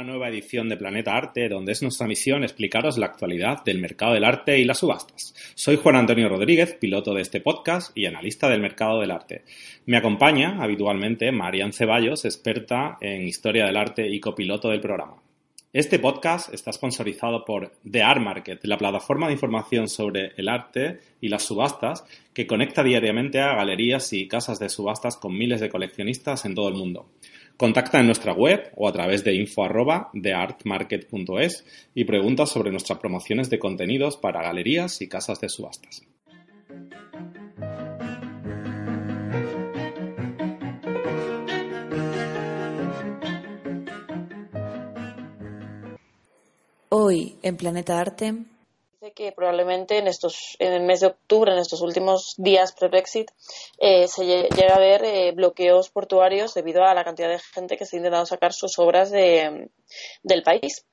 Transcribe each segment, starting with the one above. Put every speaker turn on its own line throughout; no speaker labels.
una nueva edición de Planeta Arte, donde es nuestra misión explicaros la actualidad del mercado del arte y las subastas. Soy Juan Antonio Rodríguez, piloto de este podcast y analista del mercado del arte. Me acompaña habitualmente Marian Ceballos, experta en historia del arte y copiloto del programa. Este podcast está sponsorizado por The Art Market, la plataforma de información sobre el arte y las subastas que conecta diariamente a galerías y casas de subastas con miles de coleccionistas en todo el mundo. Contacta en nuestra web o a través de info y pregunta sobre nuestras promociones de contenidos para galerías y casas de subastas.
Hoy en Planeta Arte
que probablemente en estos en el mes de octubre, en estos últimos días pre-Brexit, eh, se llegue a ver eh, bloqueos portuarios debido a la cantidad de gente que está intentando sacar sus obras de, del país.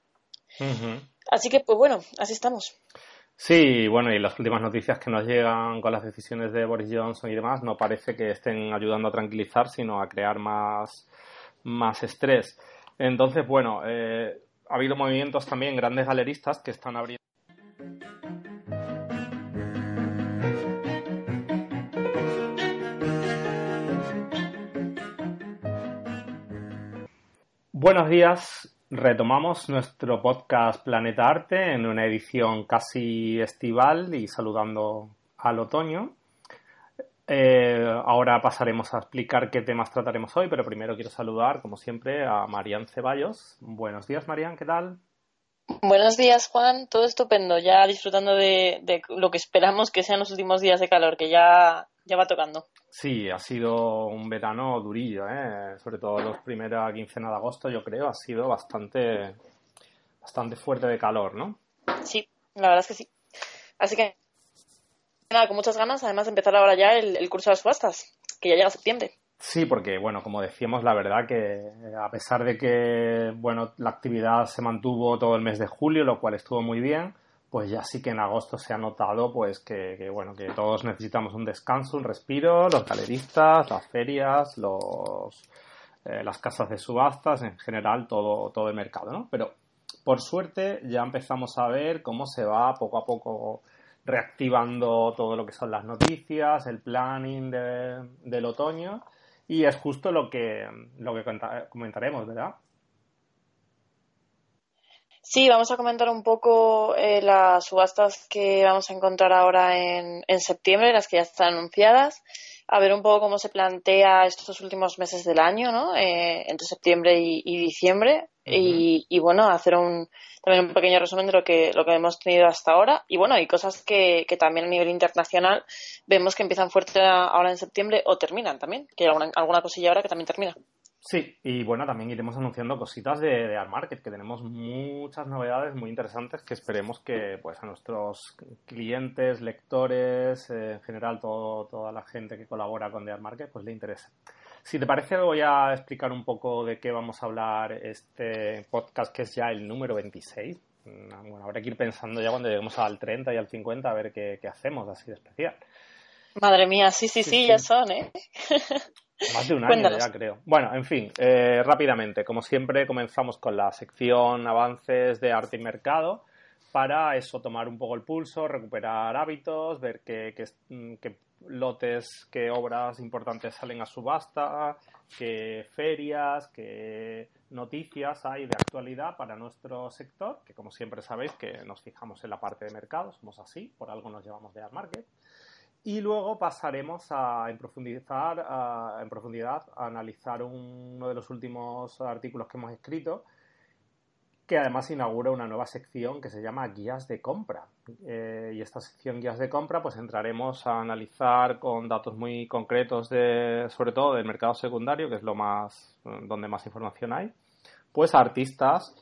Así que, pues bueno, así estamos.
Sí, bueno, y las últimas noticias que nos llegan con las decisiones de Boris Johnson y demás no parece que estén ayudando a tranquilizar, sino a crear más, más estrés. Entonces, bueno, eh, ha habido movimientos también, grandes galeristas que están abriendo Buenos días, retomamos nuestro podcast Planeta Arte en una edición casi estival y saludando al otoño. Eh, ahora pasaremos a explicar qué temas trataremos hoy, pero primero quiero saludar, como siempre, a Marian Ceballos. Buenos días, Marian, ¿qué tal?
Buenos días, Juan. Todo estupendo. Ya disfrutando de, de lo que esperamos que sean los últimos días de calor, que ya ya va tocando.
Sí, ha sido un verano durillo, ¿eh? sobre todo los primeros quincena de agosto, yo creo, ha sido bastante, bastante fuerte de calor, ¿no?
Sí, la verdad es que sí. Así que, nada, con muchas ganas, además de empezar ahora ya el, curso de las subastas, que ya llega septiembre.
Sí, porque, bueno, como decíamos, la verdad que a pesar de que, bueno, la actividad se mantuvo todo el mes de julio, lo cual estuvo muy bien, pues ya sí que en agosto se ha notado pues que, bueno que todos necesitamos un descanso, un respiro, los galeristas, las ferias, los eh, las casas de subastas, en general todo, todo el mercado, ¿no? Pero por suerte ya empezamos a ver cómo se va poco a poco reactivando todo lo que son las noticias, el planning del otoño y es justo lo que, lo que comentaremos, ¿verdad?
Sí, vamos a comentar un poco eh, las subastas que vamos a encontrar ahora en, septiembre, las que ya están anunciadas, a ver un poco cómo se plantea estos últimos meses del año, ¿no? Eh, entre septiembre y, diciembre, y, bueno, hacer un, también un pequeño resumen de lo que, lo que hemos tenido hasta ahora, y bueno, hay cosas que, que también a nivel internacional vemos que empiezan fuerte ahora en septiembre o terminan también, que hay alguna, alguna cosilla ahora que también termina.
Sí, y bueno, también iremos anunciando cositas de, de Art Market, que tenemos muchas novedades muy interesantes que esperemos que pues a nuestros clientes, lectores, eh, en general todo, toda la gente que colabora con The Art Market, pues le interese. Si te parece, voy a explicar un poco de qué vamos a hablar este podcast, que es ya el número 26. Mm, bueno, habrá que ir pensando ya cuando lleguemos al 30 y al 50 a ver qué, qué hacemos así de especial.
Madre mía, sí, sí, sí, ya son, ¿eh?
Más de un año ya creo. Bueno, en fin, eh, rápidamente, como siempre, comenzamos con la sección avances de arte y mercado para eso tomar un poco el pulso, recuperar hábitos, ver qué, mm, qué, lotes, qué obras importantes salen a subasta, qué ferias, qué noticias hay de actualidad para nuestro sector, que como siempre sabéis que nos fijamos en la parte de mercado, somos así, por algo nos llevamos de Art Market. Y luego pasaremos a, profundizar, a, en profundidad a analizar uno de los últimos artículos que hemos escrito, que además inaugura una nueva sección que se llama Guías de Compra. Eh, y esta sección Guías de Compra, pues entraremos a analizar con datos muy concretos, de, sobre todo del mercado secundario, que es lo más donde más información hay, pues artistas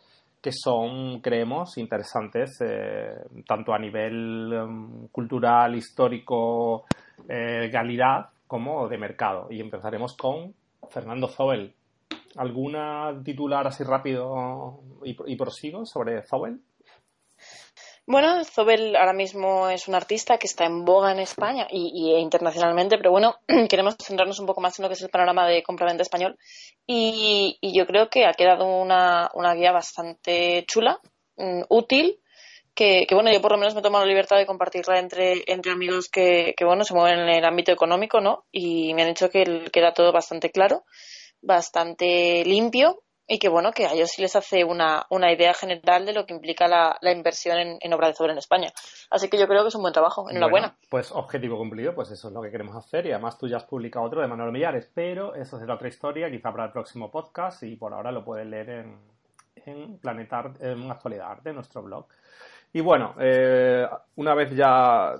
que son, creemos, interesantes eh, tanto a nivel em, cultural, histórico, eh, calidad, como de mercado. Y empezaremos con Fernando Zobel. ¿Alguna titular así rápido y, y prosigo sobre Zobel?
Bueno, Zobel ahora mismo es un artista que está en boga en España y, e internacionalmente, pero bueno, queremos centrarnos un poco más en lo que es el panorama de compra-venta español y, yo creo que ha quedado una, guía bastante chula, mm, útil, que, bueno, yo por lo menos me he tomado la libertad de compartirla entre, entre amigos que, que, bueno, se mueven en el ámbito económico, ¿no? Y me han dicho que queda todo bastante claro, bastante limpio y que bueno, que a ellos sí les hace una, una idea general de lo que implica la, la inversión en, en, obra de sobre en España. Así que yo creo que es un buen trabajo, enhorabuena.
Bueno, pues objetivo cumplido, pues eso es lo que queremos hacer y además tú ya has publicado otro de Manuel Millares, pero eso será otra historia, quizá para el próximo podcast y por ahora lo puedes leer en, en Planetar, en Actualidad de nuestro blog. Y bueno, eh, una vez ya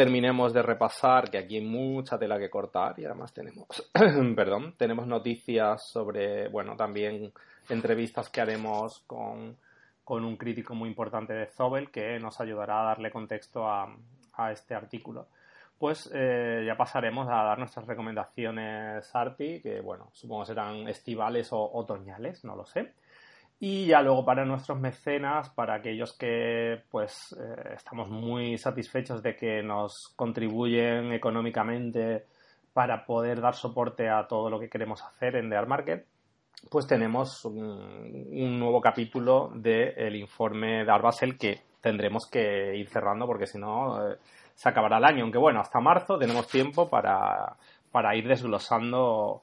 terminemos de repasar, que aquí hay mucha tela que cortar y además tenemos, perdón, tenemos noticias sobre, bueno, también entrevistas que haremos con, con un crítico muy importante de Zobel que nos ayudará a darle contexto a, a este artículo. Pues eh, ya pasaremos a dar nuestras recomendaciones Arti, que bueno, supongo serán estivales o otoñales, no lo sé. Y ya luego para nuestros mecenas, para aquellos que pues eh, estamos muy satisfechos de que nos contribuyen económicamente para poder dar soporte a todo lo que queremos hacer en The Art Market, pues tenemos un, nuevo capítulo del informe de Arbasel que tendremos que ir cerrando porque si no eh, se acabará el año. Aunque bueno, hasta marzo tenemos tiempo para, para ir desglosando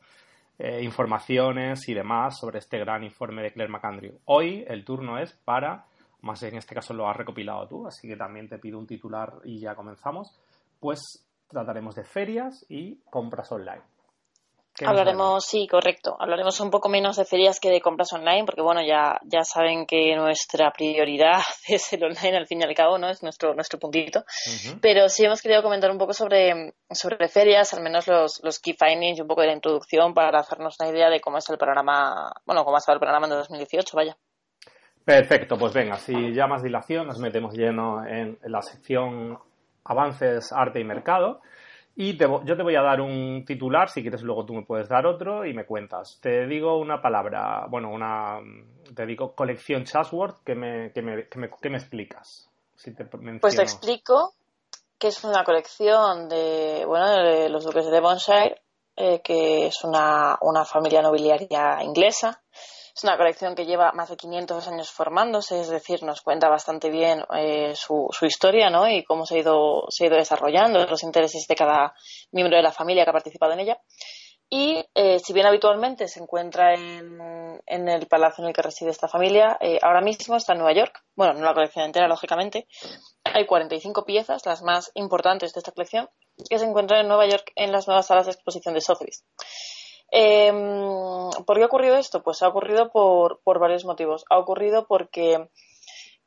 eh, informaciones y demás sobre este gran informe de Claire McAndrew. Hoy el turno es para, más en este caso lo has recopilado tú, así que también te pido un titular y ya comenzamos, pues trataremos de ferias y compras online.
Hablaremos, sí, correcto. Hablaremos un poco menos de ferias que de compras online, porque bueno, ya, ya saben que nuestra prioridad es el online, al fin y al cabo, ¿no? Es nuestro, nuestro puntito. Pero sí hemos querido comentar un poco sobre, sobre ferias, al menos los, los key findings y un poco de la introducción para hacernos una idea de cómo es el panorama, bueno, cómo ha estado el panorama en 2018, vaya.
Perfecto, pues venga, si ya más dilación, nos metemos lleno en la sección avances, arte y mercado. Y yo te voy a dar un titular, si quieres luego tú me puedes dar otro y me cuentas. Te digo una palabra, bueno, una, te digo colección Chasworth, ¿qué me, que me, que me, me explicas?
Si te pues te explico que es una colección de, bueno, de los duques de Devonshire, eh, que es una, una familia nobiliaria inglesa es una colección que lleva más de 500 años formándose, es decir, nos cuenta bastante bien eh, su, historia ¿no? y cómo se ha, ido, se ha ido desarrollando, los intereses de cada miembro de la familia que ha participado en ella. Y eh, si bien habitualmente se encuentra en, en, el palacio en el que reside esta familia, eh, ahora mismo está en Nueva York. Bueno, no la colección entera, lógicamente. Hay 45 piezas, las más importantes de esta colección, que se encuentran en Nueva York en las nuevas salas de exposición de Sotheby's. Eh, ¿Por qué ha ocurrido esto? Pues ha ocurrido por, varios motivos. Ha ocurrido porque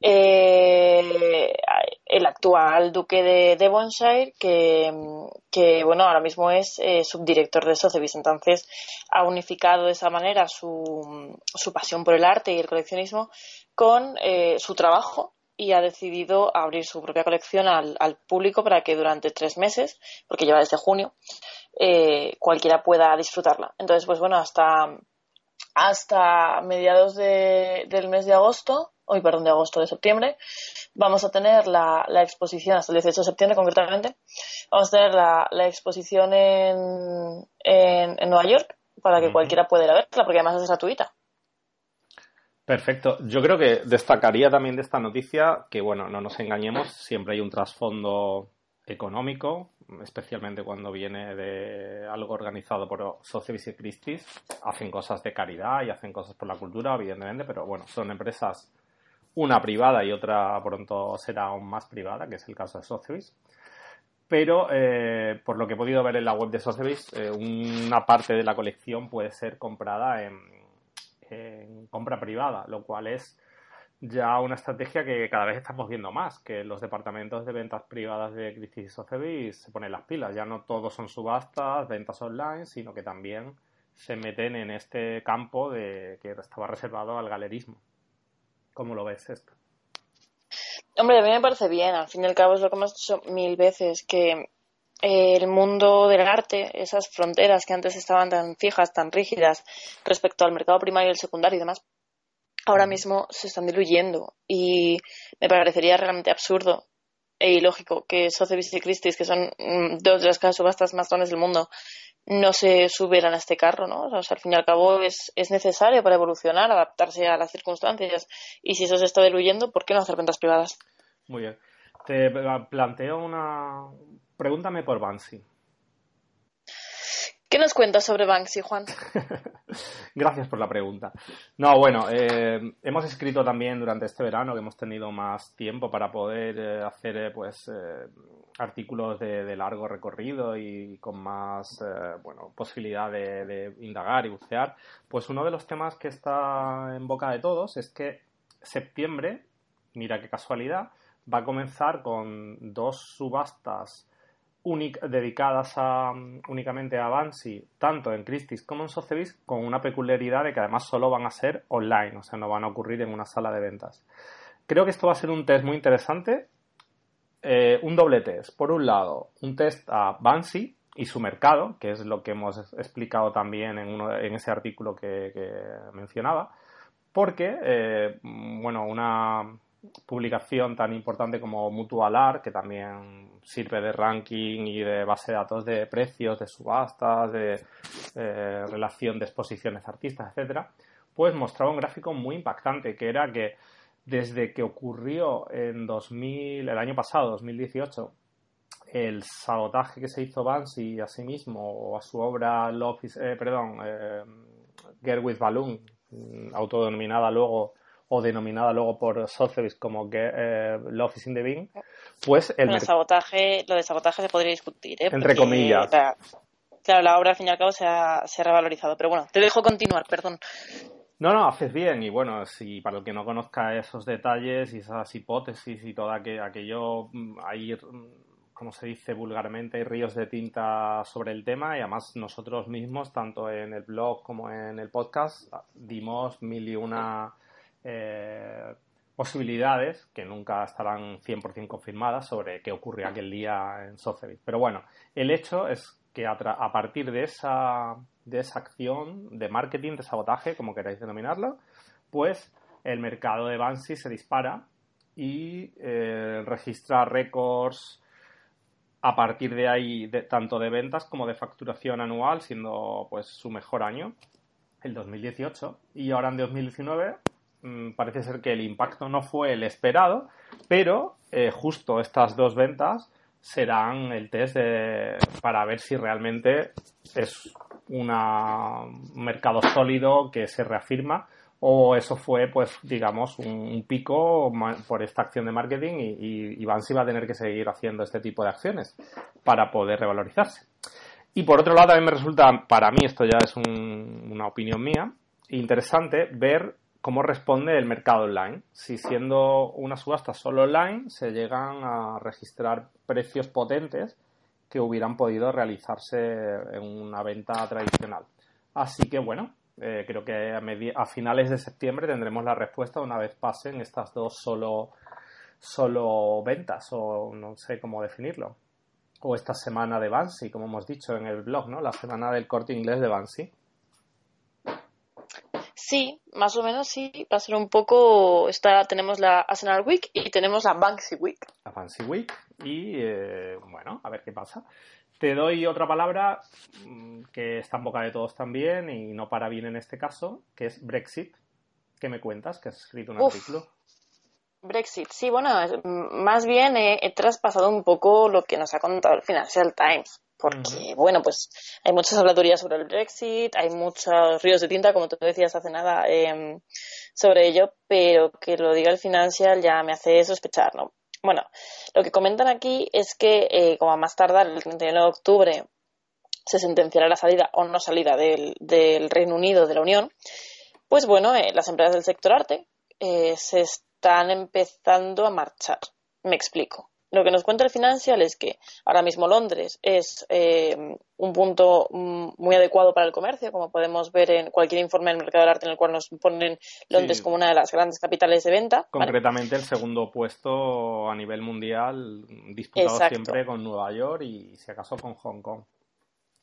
eh, el actual duque de Devonshire, que, bueno, ahora mismo es eh, subdirector de Sotheby's, entonces ha unificado de esa manera su, su pasión por el arte y el coleccionismo con eh, su trabajo y ha decidido abrir su propia colección al, público para que durante tres meses, porque lleva desde junio, eh, cualquiera pueda disfrutarla. Entonces, pues bueno, hasta, hasta mediados de, del mes de agosto, hoy perdón, de agosto, de septiembre, vamos a tener la, la, exposición, hasta el 18 de septiembre concretamente, vamos a tener la, la exposición en, en, en, Nueva York para que cualquiera pueda ir a verla, porque además es gratuita.
Perfecto. Yo creo que destacaría también de esta noticia que, bueno, no nos engañemos, siempre hay un trasfondo económico, especialmente cuando viene de algo organizado por Sotheby's y Christie's. Hacen cosas de caridad y hacen cosas por la cultura, evidentemente, pero bueno, son empresas, una privada y otra pronto será aún más privada, que es el caso de Sotheby's. pero eh, por lo que he podido ver en la web de Sotheby's, eh, una parte de la colección puede ser comprada en, en, compra privada, lo cual es ya una estrategia que cada vez estamos viendo más, que los departamentos de ventas privadas de Christie's y Sotheby's se ponen las pilas. Ya no todos son subastas, ventas online, sino que también se meten en este campo de que estaba reservado al galerismo. ¿Cómo lo ves esto?
Hombre, a mí me parece bien. Al fin y al cabo es lo que hemos dicho mil veces, que eh, el mundo del arte, esas fronteras que antes estaban tan fijas, tan rígidas respecto al mercado primario y el secundario y demás, ahora mismo se están diluyendo y me parecería realmente absurdo e ilógico que Sotheby's y Christie's, que son mm, dos de las casas subastas más grandes del mundo, no se subieran a este carro, ¿no? O sea, al fin y al cabo es, es necesario para evolucionar, adaptarse a las circunstancias. Y si eso se está diluyendo, ¿por qué no hacer ventas privadas?
Muy bien. Te planteo una... Pregúntame por Banksy.
¿Qué nos cuentas sobre Banksy, Juan?
Gracias por la pregunta. No, bueno, eh, hemos escrito también durante este verano que hemos tenido más tiempo para poder eh, hacer eh, pues artículos de, largo recorrido y con más bueno posibilidad de, de, indagar y bucear. Pues uno de los temas que está en boca de todos es que septiembre, mira qué casualidad, va a comenzar con dos subastas dedicadas a, únicamente a Bansi, tanto en Christie's como en Sotheby's, con una peculiaridad de que además solo van a ser online, o sea, no van a ocurrir en una sala de ventas. Creo que esto va a ser un test muy interesante, eh, un doble test. Por un lado, un test a Bansi y su mercado, que es lo que hemos explicado también en, ese artículo que, mencionaba, porque, eh, bueno, una publicación tan importante como Mutualar, que también sirve de ranking y de base de datos de precios, de subastas, de eh, relación de exposiciones artistas, etcétera, pues mostraba un gráfico muy impactante, que era que desde que ocurrió en 2000, el año pasado, 2018, el sabotaje que se hizo Banksy a sí mismo o a su obra Love eh, perdón, eh, Girl with Balloon, autodenominada luego o denominada luego por Sotheby's como eh, Love is in the Bean, pues
el... sabotaje, lo de sabotaje se podría discutir, ¿eh?
Entre comillas.
claro, la obra al fin y al cabo se ha, se ha revalorizado. Pero bueno, te dejo continuar, perdón.
No, no, haces bien. Y bueno, si para el que no conozca esos detalles y esas hipótesis y todo aquello, mm, hay, como se dice vulgarmente, hay ríos de tinta sobre el tema y además nosotros mismos, tanto en el blog como en el podcast, dimos mil y una eh, posibilidades que nunca estarán 100% confirmadas sobre qué ocurrió aquel día en Sotheby's. Pero bueno, el hecho es que a, partir de esa, de esa acción de marketing, de sabotaje, como queráis denominarlo, pues el mercado de Banksy se dispara y eh, registra récords a partir de ahí tanto de ventas como de facturación anual, siendo pues su mejor año, el 2018. Y ahora en 2019 Mm, parece ser que el impacto no fue el esperado, pero eh, justo estas dos ventas serán el test para ver si realmente es un mercado sólido que se reafirma o eso fue, pues, digamos, un, pico por esta acción de marketing y, y, va a tener que seguir haciendo este tipo de acciones para poder revalorizarse. Y por otro lado, también me resulta, para mí, esto ya es una opinión mía, interesante ver cómo responde el mercado online. Si siendo una subasta solo online se llegan a registrar precios potentes que hubieran podido realizarse en una venta tradicional. Así que bueno, eh, creo que a, finales de septiembre tendremos la respuesta una vez pasen estas dos solo, solo ventas o no sé cómo definirlo. O esta semana de Bansi, como hemos dicho en el blog, ¿no? La semana del corte inglés de Bansi.
Sí, más o menos sí. Va a ser un poco. Está, tenemos la Arsenal Week y tenemos la Banksy Week.
La Banksy Week. Y eh, bueno, a ver qué pasa. Te doy otra palabra mm, que está en boca de todos también y no para bien en este caso, que es Brexit. ¿Qué me cuentas? Que has escrito un artículo.
Brexit, sí, bueno, más bien he, traspasado un poco lo que nos ha contado el Financial Times porque, bueno, pues hay muchas habladurías sobre el Brexit, hay muchos ríos de tinta, como tú decías hace nada, em, sobre ello, pero que lo diga el Financial ya me hace sospechar, ¿no? Bueno, lo que comentan aquí es que, eh, como a más tardar el 31 de octubre se sentenciará la salida o no salida del, Reino Unido de la Unión, pues bueno, eh, las empresas del sector arte eh, se están empezando a marchar. Me explico lo que nos cuenta el Financial es que ahora mismo Londres es eh, un punto mm, muy adecuado para el comercio, como podemos ver en cualquier informe del mercado del arte en el cual nos ponen Londres como una de las grandes capitales de venta.
Concretamente el segundo puesto a nivel mundial, disputado siempre con Nueva York y si acaso con Hong Kong.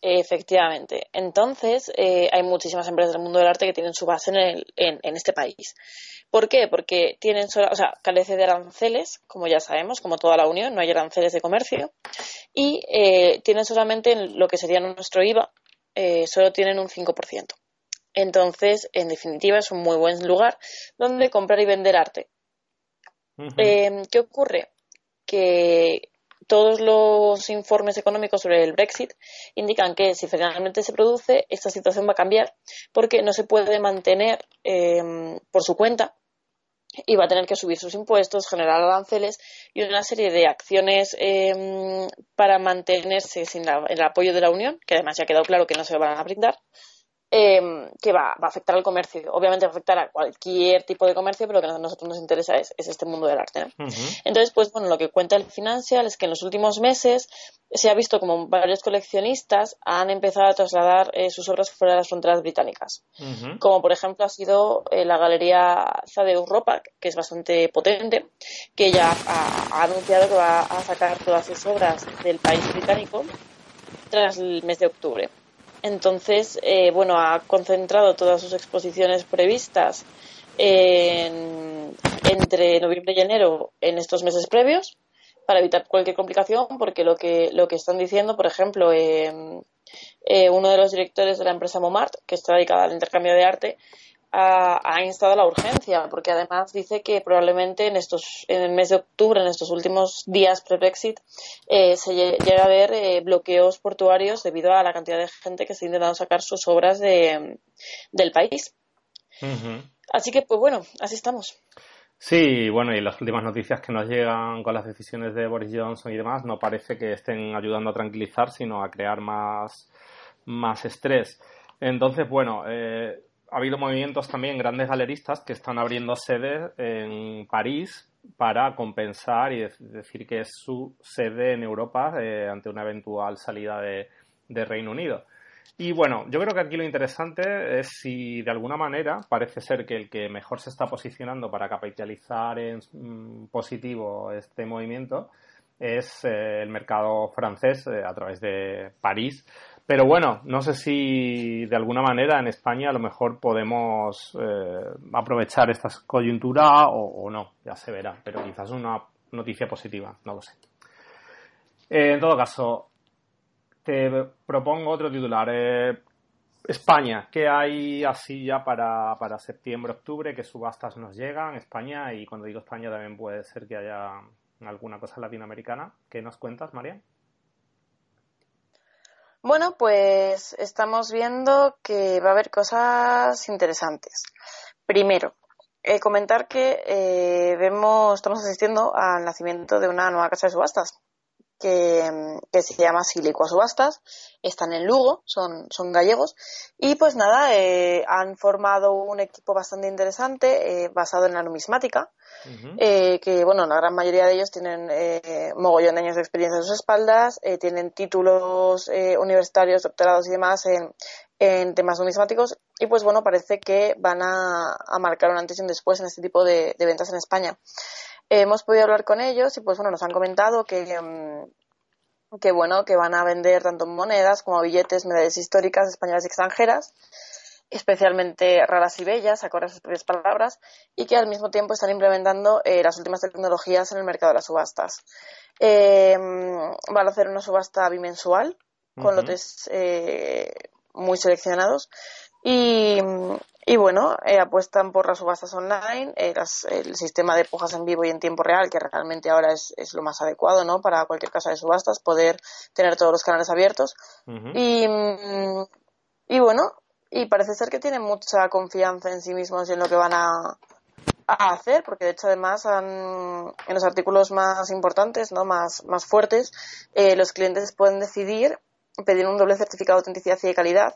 Efectivamente. Entonces, eh, hay muchísimas empresas del mundo del arte que tienen su base en, en, este país. ¿Por qué? Porque tienen, o sea, carece de aranceles, como ya sabemos, como toda la Unión, no hay aranceles de comercio, y eh, tienen solamente lo que sería nuestro IVA, eh, solo tienen un 5%. Entonces, en definitiva, es un muy buen lugar donde comprar y vender arte. ¿Qué ocurre? Que todos los informes económicos sobre el Brexit indican que si finalmente se produce, esta situación va a cambiar porque no se puede mantener em, por su cuenta y va a tener que subir sus impuestos, generar aranceles y una serie de acciones em, para mantenerse sin el apoyo de la Unión, que además ya ha quedado claro que no se van a brindar, Em, que va, va, a afectar al comercio. Obviamente va a afectar a cualquier tipo de comercio, pero lo que a nosotros nos interesa es, este mundo del arte. Entonces, pues bueno, lo que cuenta el Financial es que en los últimos meses se ha visto como varios coleccionistas han empezado a trasladar eh, sus obras fuera de las fronteras británicas. Como por ejemplo ha sido eh, la galería Zade Europa, que es bastante potente, que ya ha anunciado que va a sacar todas sus obras del país británico tras el mes de octubre. Entonces, eh, bueno, ha concentrado todas sus exposiciones previstas entre noviembre y enero en estos meses previos para evitar cualquier complicación, porque lo que, lo que están diciendo, por ejemplo, eh, eh, uno de los directores de la empresa Momart, que está dedicada al intercambio de arte, ha, instado la urgencia, porque además dice que probablemente en estos, en el mes de octubre, en estos últimos días pre-Brexit, eh, se llega a ver eh, bloqueos portuarios debido a la cantidad de gente que está intentando sacar sus obras de, del país. Así que, pues bueno, así estamos.
Sí, bueno, y las últimas noticias que nos llegan con las decisiones de Boris Johnson y demás, no parece que estén ayudando a tranquilizar, sino a crear más, más estrés. Entonces, bueno, eh, ha habido movimientos también, grandes galeristas, que están abriendo sedes en París para compensar y decir que es su sede en Europa eh, ante una eventual salida de, Reino Unido. Y bueno, yo creo que aquí lo interesante es si de alguna manera parece ser que el que mejor se está posicionando para capitalizar en mm, positivo este movimiento es eh, el mercado francés eh, a través de París, pero bueno, no sé si de alguna manera en España a lo mejor podemos eh, aprovechar esta coyuntura o, no, ya se verá, pero quizás una noticia positiva, no lo sé. Eh, en todo caso, te propongo otro titular. Eh, España, ¿qué hay así ya para, para septiembre, octubre? ¿Qué subastas nos llegan? España, y cuando digo España también puede ser que haya alguna cosa latinoamericana. ¿Qué nos cuentas, María?
Bueno, pues estamos viendo que va a haber cosas interesantes. Primero, eh, comentar que eh, vemos, estamos asistiendo al nacimiento de una nueva casa de subastas que, se llama Silicua Subastas, están en Lugo, son, son gallegos, y pues nada, eh, han formado un equipo bastante interesante eh, basado en la numismática, eh, que bueno, la gran mayoría de ellos tienen mogollón de años de experiencia en sus espaldas, tienen títulos universitarios, doctorados y demás en, en temas numismáticos, y pues bueno, parece que van a, a marcar un antes y un después en este tipo de ventas en España hemos podido hablar con ellos y pues bueno, nos han comentado que, mm, que bueno, que van a vender tanto monedas como billetes, medallas históricas españolas y extranjeras, especialmente raras y bellas, acorde a sus propias palabras, y que al mismo tiempo están implementando eh, las últimas tecnologías en el mercado de las subastas. Eh, van a hacer una subasta bimensual con lotes eh, muy seleccionados y, y bueno, eh, apuestan por las subastas online, eh, el sistema de pujas en vivo y en tiempo real, que realmente ahora es, es, lo más adecuado ¿no? para cualquier casa de subastas, poder tener todos los canales abiertos. y, mm, y bueno, y parece ser que tienen mucha confianza en sí mismos y en lo que van a, a hacer, porque de hecho además en los artículos más importantes, no más, más fuertes, eh, los clientes pueden decidir pedir un doble certificado de autenticidad y de calidad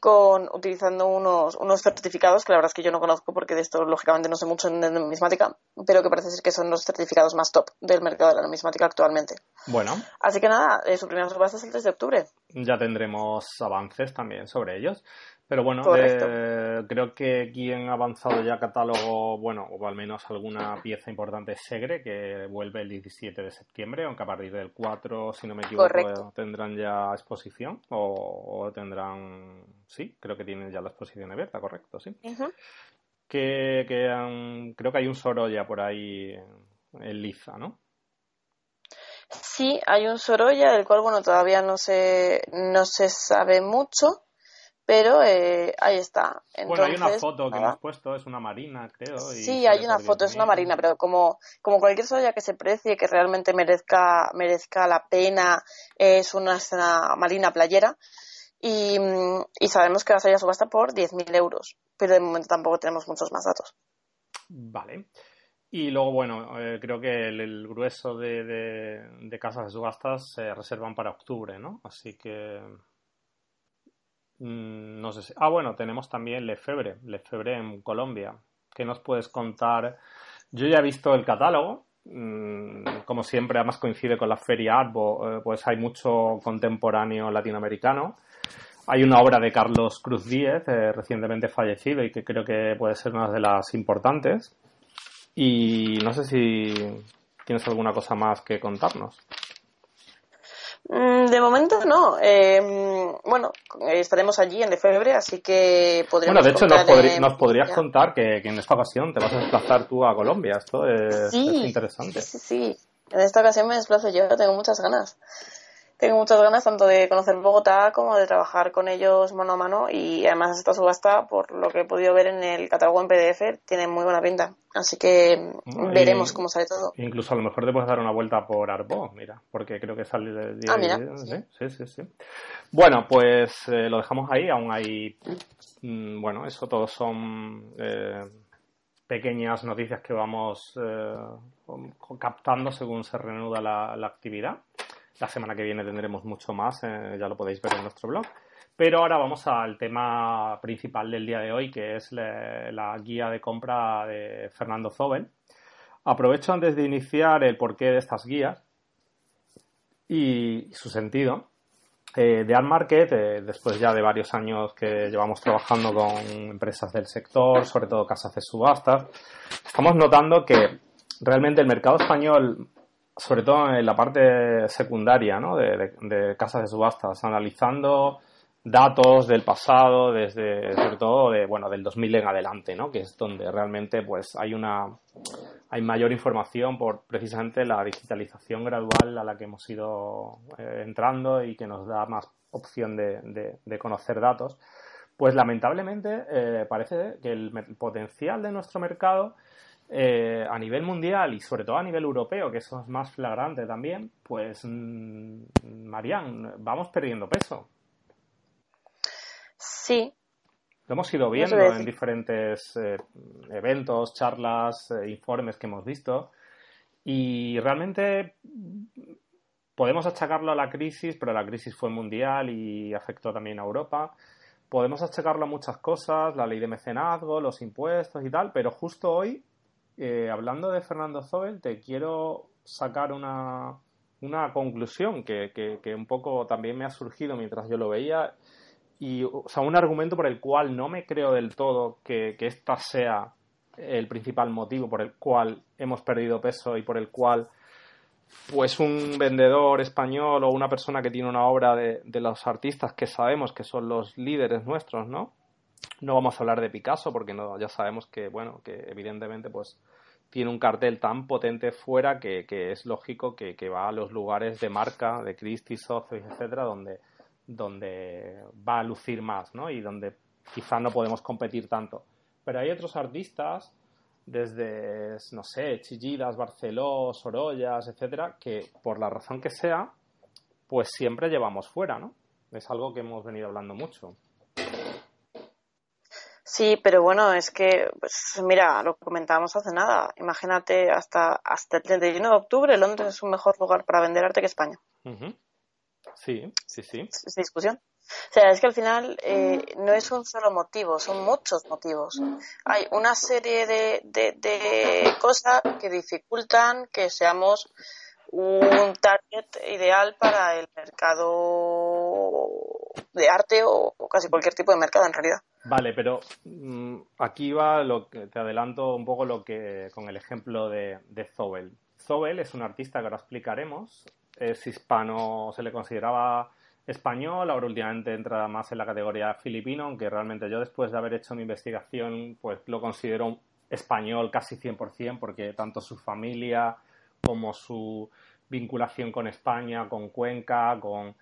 con utilizando unos, unos certificados que la verdad es que yo no conozco porque de esto lógicamente no sé mucho en numismática, pero que parece ser que son los certificados más top del mercado de la numismática actualmente.
Bueno.
Así que nada, eh, su primera subasta es el 3 de octubre.
Ya tendremos avances también sobre ellos. Pero bueno, eh, creo que quien ha avanzado ya catálogo, bueno, o al menos alguna pieza importante es Segre, que vuelve el 17 de septiembre, aunque a partir del 4, si no me equivoco, tendrán ya exposición o, tendrán, sí, creo que tienen ya la exposición abierta, correcto, sí. Que, creo que hay un Sorolla por ahí en Liza, ¿no?
Sí, hay un Sorolla, del cual, bueno, todavía no se, no se sabe mucho pero eh, ahí está.
bueno, hay una foto que hemos puesto, es una marina, creo.
sí, hay una foto, es una marina, pero como, como cualquier soya que se precie, que realmente merezca, merezca la pena, es una, marina playera. Y, y, sabemos que va a salir a subasta por 10.000 euros, pero de momento tampoco tenemos muchos más datos.
Vale. Y luego, bueno, eh, creo que el, grueso de, de, casas de subastas se reservan para octubre, ¿no? Así que Mm, no sé si... Ah, bueno, tenemos también Lefebvre, Lefebvre en Colombia. ¿Qué nos puedes contar? Yo ya he visto el catálogo, mm, como siempre, además coincide con la Feria Arbo, eh, pues hay mucho contemporáneo latinoamericano. Hay una obra de Carlos Cruz Díez, eh, recientemente fallecido y que creo que puede ser una de las importantes. Y no sé si tienes alguna cosa más que contarnos.
Mm, de momento no. Eh, bueno, estaremos allí en febrero, así que podríamos.
Bueno, de hecho, nos, podrías contar que, en esta ocasión te vas a desplazar tú a Colombia. Esto es, interesante.
Sí, sí, En esta ocasión me desplazo yo, tengo muchas ganas tengo muchas ganas tanto de conocer Bogotá como de trabajar con ellos mano a mano y además esta subasta, por lo que he podido ver en el catálogo en PDF, tiene muy buena pinta. Así que veremos cómo sale todo.
Incluso a lo mejor te puedes dar una vuelta por Arbo, mira, porque creo que sale de
Ah, mira.
Sí, sí, sí. Bueno, pues eh, lo dejamos ahí, aún hay... Mm, bueno, eso todos son... Eh, pequeñas noticias que vamos eh, captando según se reanuda la actividad. La semana que viene tendremos mucho más, eh, ya lo podéis ver en nuestro blog. Pero ahora vamos al tema principal del día de hoy, que es la guía de compra de Fernando Zobel. Aprovecho antes de iniciar el porqué de estas guías y su sentido. Eh, de Art Market, eh, después ya de varios años que llevamos trabajando con empresas del sector, sobre todo casas de subastas, estamos notando que realmente el mercado español sobre todo en la parte secundaria ¿no? de, casas de subastas, analizando datos del pasado, desde, sobre todo de, bueno, del 2000 en adelante, ¿no? que es donde realmente pues, hay, una, hay mayor información por precisamente la digitalización gradual a la que hemos ido eh, entrando y que nos da más opción de, de conocer datos. Pues lamentablemente eh, parece que el potencial de nuestro mercado eh, a nivel mundial y sobre todo a nivel europeo, que eso es más flagrante también, pues, mmm, Marian, vamos perdiendo peso.
Sí.
Lo hemos ido viendo en diferentes eh, eventos, charlas, eh, informes que hemos visto. Y realmente podemos achacarlo a la crisis, pero la crisis fue mundial y afectó también a Europa. Podemos achacarlo a muchas cosas, la ley de mecenazgo, los impuestos y tal, pero justo hoy eh, hablando de Fernando Zobel, te quiero sacar una, una conclusión que, que, un poco también me ha surgido mientras yo lo veía. Y, o sea, un argumento por el cual no me creo del todo que, que esta sea el principal motivo por el cual hemos perdido peso y por el cual pues un vendedor español o una persona que tiene una obra de, de, los artistas que sabemos que son los líderes nuestros, ¿no? No vamos a hablar de Picasso porque no, ya sabemos que, bueno, que evidentemente pues tiene un cartel tan potente fuera que, es lógico que, va a los lugares de marca, de Christie, Sotheby's, etcétera, donde, donde va a lucir más, ¿no? Y donde quizá no podemos competir tanto. Pero hay otros artistas, desde, no sé, Chillidas, Barceló, Sorollas, etcétera, que por la razón que sea, pues siempre llevamos fuera, ¿no? Es algo que hemos venido hablando mucho.
Sí, pero bueno, es que, pues mira, lo comentábamos hace nada. Imagínate, hasta, hasta el 31 de octubre Londres es un mejor lugar para vender arte que España.
Sí, sí, sí.
Es discusión. O sea, es que al final eh, no es un solo motivo, son muchos motivos. Hay una serie de, de, de cosas que dificultan que seamos un target ideal para el mercado de arte o, casi cualquier tipo de mercado en realidad.
Vale, pero mm, aquí va lo que te adelanto un poco lo que con el ejemplo de, de Zobel. Zobel es un artista que ahora explicaremos. Es hispano, se le consideraba español, ahora últimamente entra más en la categoría filipino, aunque realmente yo después de haber hecho mi investigación, pues lo considero español casi 100%, porque tanto su familia como su vinculación con España, con Cuenca, con,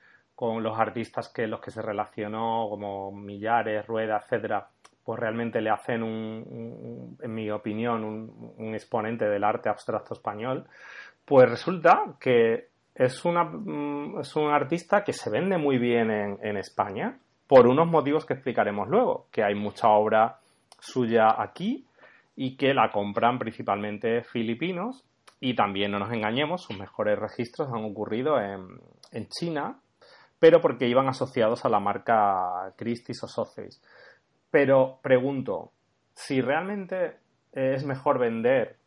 los artistas que los que se relacionó, como Millares, Rueda, etcétera, pues realmente le hacen un, en mi opinión, un, exponente del arte abstracto español, pues resulta que es, una, mm, es un artista que se vende muy bien en, en España por unos motivos que explicaremos luego, que hay mucha obra suya aquí y que la compran principalmente filipinos y también no nos engañemos, sus mejores registros han ocurrido en, en China, pero porque iban asociados a la marca Christie's o Sotheby's. Pero pregunto, si realmente es mejor vender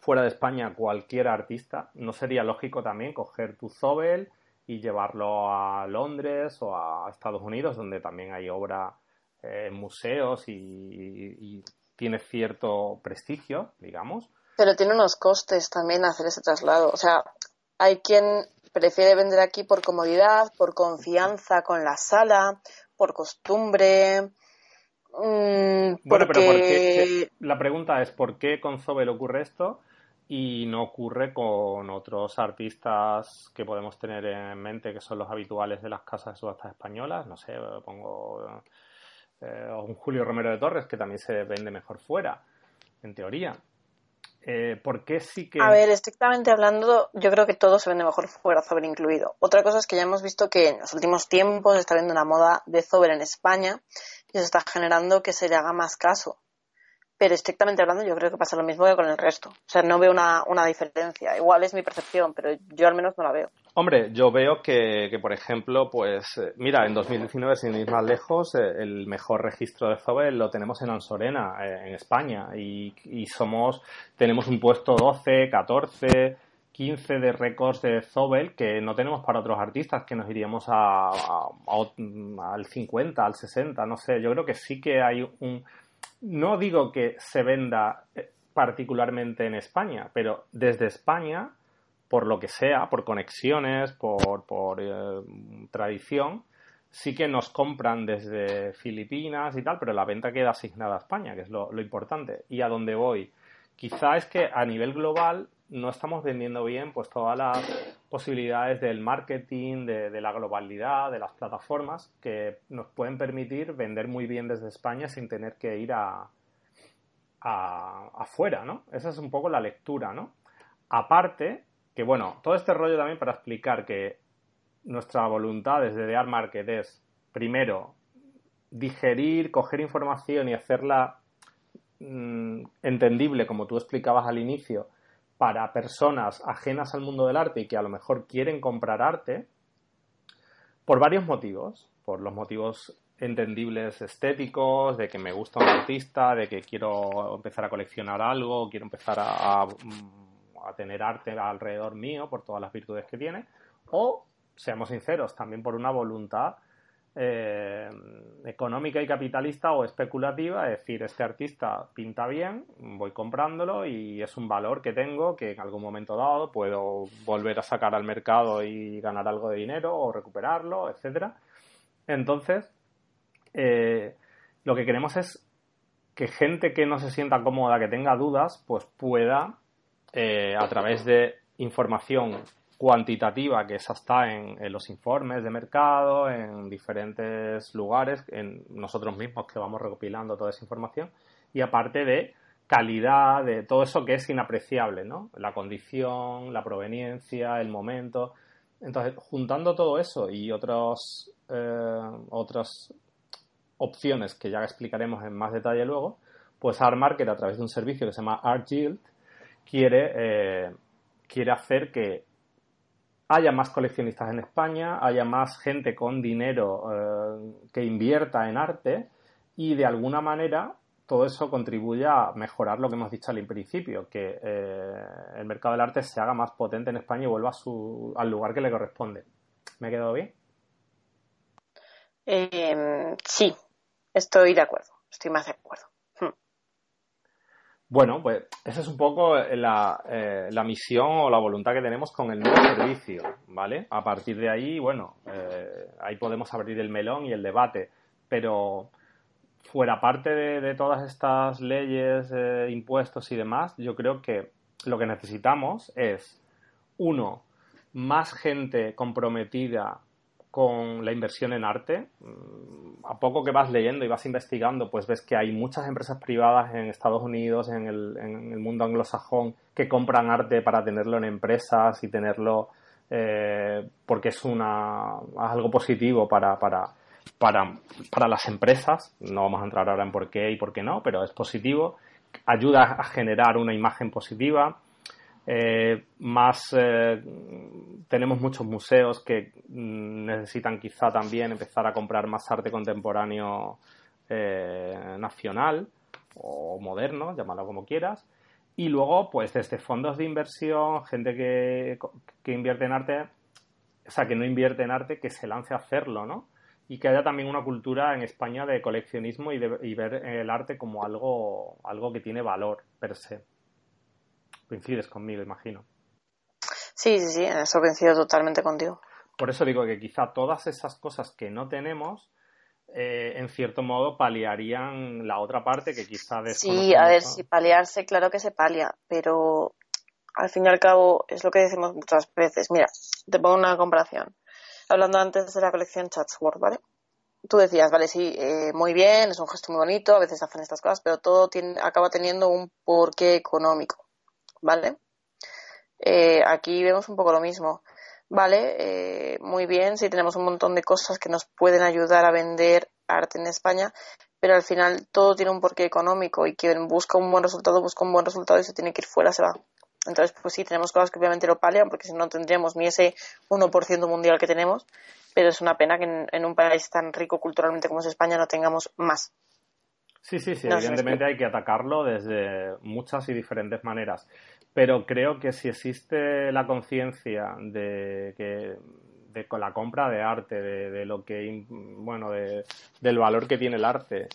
fuera de España cualquier artista, ¿no sería lógico también coger tu Zobel y llevarlo a Londres o a Estados Unidos, donde también hay obra eh, en museos y, tiene cierto prestigio, digamos?
Pero tiene unos costes también hacer ese traslado. O sea, hay quien prefiere vender aquí por comodidad, por confianza con la sala, por costumbre.
Mm, bueno, pero la pregunta es: ¿por qué con Zobel ocurre esto? y no ocurre con otros artistas que podemos tener en mente que son los habituales de las casas de subastas españolas. No sé, pongo eh, un Julio Romero de Torres que también se vende mejor fuera, en teoría. Eh, ¿Por qué sí que.?
A ver, estrictamente hablando, yo creo que todo se vende mejor fuera, Zober incluido. Otra cosa es que ya hemos visto que en los últimos tiempos está viendo una moda de Zober en España y eso está generando que se le haga más caso pero estrictamente hablando yo creo que pasa lo mismo que con el resto. O sea, no veo una, diferencia. Igual es mi percepción, pero yo al menos no la veo.
Hombre, yo veo que, por ejemplo, pues, eh, mira, en 2019, sin ir más lejos, eh, el mejor registro de Zobel lo tenemos en Ansorena, eh, en España, y, somos, tenemos un puesto 12, 14, 15 de récords de Zobel que no tenemos para otros artistas, que nos iríamos a, al 50, al 60, no sé, yo creo que sí que hay un no digo que se venda particularmente en España, pero desde España, por lo que sea, por conexiones, por, por eh, tradición, sí que nos compran desde Filipinas y tal, pero la venta queda asignada a España, que es lo, importante. Y a dónde voy. Quizá es que a nivel global no estamos vendiendo bien pues todas las posibilidades del marketing, de, la globalidad, de las plataformas que nos pueden permitir vender muy bien desde España sin tener que ir a, afuera, ¿no? Esa es un poco la lectura, ¿no? Aparte, que bueno, todo este rollo también para explicar que nuestra voluntad desde The Art Market es, primero, digerir, coger información y hacerla mm, entendible, como tú explicabas al inicio, para personas ajenas al mundo del arte y que a lo mejor quieren comprar arte por varios motivos, por los motivos entendibles estéticos, de que me gusta un artista, de que quiero empezar a coleccionar algo, quiero empezar a, a, tener arte alrededor mío por todas las virtudes que tiene, o, seamos sinceros, también por una voluntad eh, económica y capitalista o especulativa, es decir, este artista pinta bien, voy comprándolo y es un valor que tengo que en algún momento dado puedo volver a sacar al mercado y ganar algo de dinero o recuperarlo, etcétera. Entonces, eh, lo que queremos es que gente que no se sienta cómoda, que tenga dudas, pues pueda, eh, a través de información cuantitativa que esa está en, los informes de mercado, en diferentes lugares, en nosotros mismos que vamos recopilando toda esa información, y aparte de calidad, de todo eso que es inapreciable, ¿no? La condición, la proveniencia, el momento. Entonces, juntando todo eso y otros, eh, otros opciones que ya explicaremos en más detalle luego, pues Art Market a través de un servicio que se llama Art Yield quiere, eh, quiere hacer que haya más coleccionistas en España, haya más gente con dinero eh, que invierta en arte y de alguna manera todo eso contribuye a mejorar lo que hemos dicho al principio, que eh, el mercado del arte se haga más potente en España y vuelva al lugar que le corresponde. ¿Me he quedado bien?
sí, estoy de acuerdo, estoy más de acuerdo.
Bueno, pues esa es un poco eh, la, misión o la voluntad que tenemos con el nuevo servicio, ¿vale? A partir de ahí, bueno, eh, ahí podemos abrir el melón y el debate, pero fuera parte de, todas estas leyes, eh, impuestos y demás, yo creo que lo que necesitamos es, uno, más gente comprometida con la inversión en arte. Mm, a poco que vas leyendo y vas investigando, pues ves que hay muchas empresas privadas en Estados Unidos, en el, en el mundo anglosajón, que compran arte para tenerlo en empresas y tenerlo eh, porque es una, algo positivo para, para, para, para las empresas. No vamos a entrar ahora en por qué y por qué no, pero es positivo. Ayuda a generar una imagen positiva eh, más eh, tenemos muchos museos que mm, necesitan quizá también empezar a comprar más arte contemporáneo eh, nacional o moderno, llámalo como quieras. Y luego, pues desde fondos de inversión, gente que, que invierte en arte, o sea, que no invierte en arte, que se lance a hacerlo, ¿no? Y que haya también una cultura en España de coleccionismo y, de, y ver el arte como algo, algo que tiene valor per se. Coincides conmigo, imagino.
Sí, sí, sí, en eso coincido totalmente contigo.
Por eso digo que quizá todas esas cosas que no tenemos, eh, en cierto modo, paliarían la otra parte que quizá
Sí, a ver, si paliarse, claro que se palia, pero al fin y al cabo es lo que decimos muchas veces. Mira, te pongo una comparación. Hablando antes de la colección Chatsworth, ¿vale? Tú decías, vale, sí, eh, muy bien, es un gesto muy bonito, a veces hacen estas cosas, pero todo tiene, acaba teniendo un porqué económico. ¿Vale? Eh, aquí vemos un poco lo mismo. Vale, eh, muy bien, sí tenemos un montón de cosas que nos pueden ayudar a vender arte en España, pero al final todo tiene un porqué económico y quien busca un buen resultado busca un buen resultado y se tiene que ir fuera, se va. Entonces, pues sí, tenemos cosas que obviamente lo palian porque si no tendríamos ni ese 1% mundial que tenemos, pero es una pena que en, un país tan rico culturalmente como es España no tengamos más.
Sí, sí, sí, evidentemente hay que atacarlo desde muchas y diferentes maneras. Pero creo que si existe la conciencia de que de la compra de arte, de, lo que bueno, de, del valor que tiene el arte,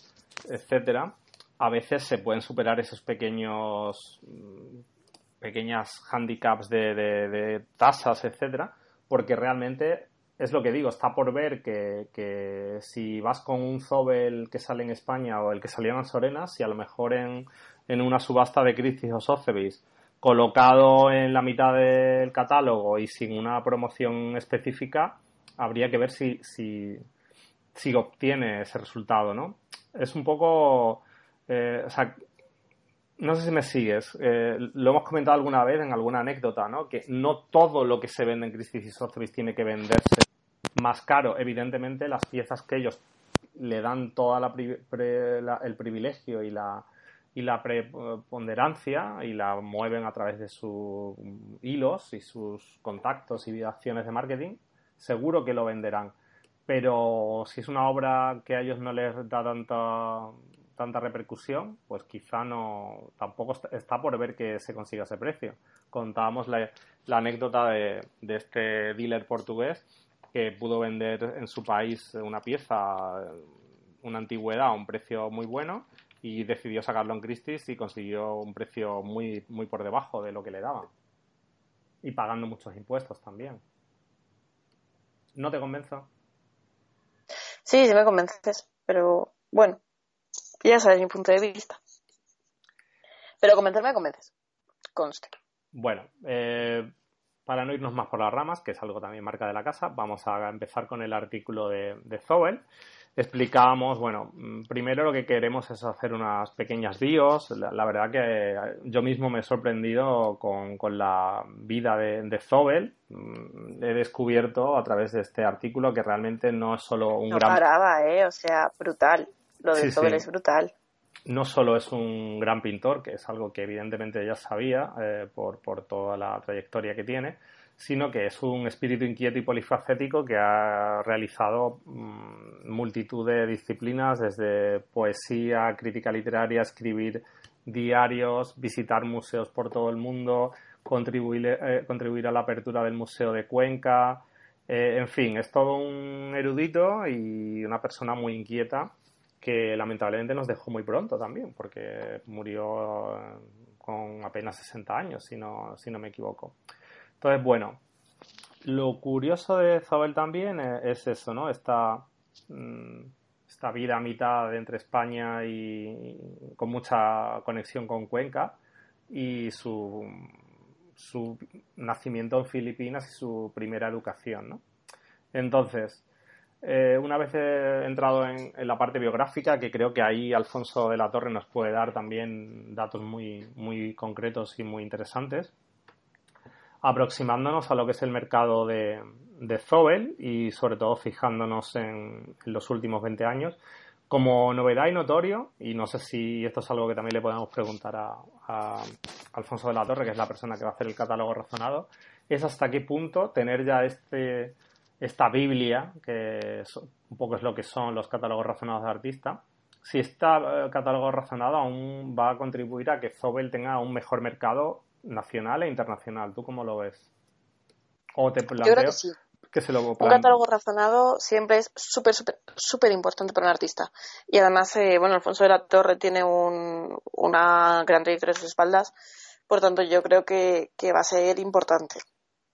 etcétera, a veces se pueden superar esos pequeños pequeñas handicaps de, de, tasas, etcétera, porque realmente es lo que digo, está por ver que, que, si vas con un Zobel que sale en España o el que salía en Sorena, si a lo mejor en, en una subasta de Christie's o Sotheby's colocado en la mitad del catálogo y sin una promoción específica, habría que ver si, si, si obtiene ese resultado, ¿no? Es un poco, eh, no sé si me sigues, eh, lo hemos comentado alguna vez en alguna anécdota, ¿no? Que no todo lo que se vende en Christie's y Sotheby's tiene que venderse más caro. Evidentemente, las piezas que ellos le dan toda la, el privilegio y la, y la preponderancia y la mueven a través de sus hilos y sus contactos y acciones de marketing, seguro que lo venderán. Pero si es una obra que a ellos no les da tanta, tanta repercusión, pues quizá no, tampoco está por ver que se consiga ese precio. Contábamos la, anécdota de, de este dealer portugués que pudo vender en su país una pieza, una antigüedad a un precio muy bueno y decidió sacarlo en Christie's y consiguió un precio muy, muy por debajo de lo que le daban. Y pagando muchos impuestos también. ¿No te convenzo?
Sí, sí me convences, pero bueno, ya sabes mi punto de vista. Pero convencerme convences, conste.
Bueno, eh, para no irnos más por las ramas, que es algo también marca de la casa, vamos a empezar con el artículo de, de Zobel. explicábamos, bueno, mm, primero lo que queremos es hacer unas pequeñas bios. La, verdad que yo mismo me he sorprendido con, la vida de, de, Zobel. Mm, he descubierto a través de este artículo que realmente no es solo un
no
gran...
paraba, ¿eh? O sea, brutal. Lo de es brutal.
No solo es un gran pintor, que es algo que evidentemente ya sabía eh, por, por toda la trayectoria que tiene, sino que es un espíritu inquieto y polifacético que ha realizado mm, multitud de disciplinas, desde poesía, crítica literaria, escribir diarios, visitar museos por todo el mundo, contribuir, eh, contribuir a la apertura del Museo de Cuenca. Eh, en fin, es todo un erudito y una persona muy inquieta que lamentablemente nos dejó muy pronto también, porque murió con apenas 60 años, si no, si no me equivoco. Entonces, bueno, lo curioso de Zabel también es eso, ¿no? Esta, mm, esta vida a mitad entre España y, con mucha conexión con Cuenca y su, su nacimiento en Filipinas y su primera educación, ¿no? Entonces, eh, una vez entrado en, la parte biográfica, que creo que ahí Alfonso de la Torre nos puede dar también datos muy, muy concretos y muy interesantes, aproximándonos a lo que es el mercado de, de Zobel y sobre todo fijándonos en, los últimos 20 años. Como novedad y notorio, y no sé si esto es algo que también le podemos preguntar a, Alfonso de la Torre, que es la persona que va a hacer el catálogo razonado, es hasta qué punto tener ya este, esta Biblia, que un poco es lo que son los catálogos razonados de artista, si este catálogo razonado aún va a contribuir a que Zobel tenga un mejor mercado nacional e internacional. ¿Tú cómo lo ves?
¿O te Yo creo que sí. un catálogo razonado siempre es súper, súper, súper importante para un artista. Y además, eh, bueno, Alfonso de la Torre tiene un, una gran trayectoria en sus espaldas. Por tanto, yo creo que, va a ser importante.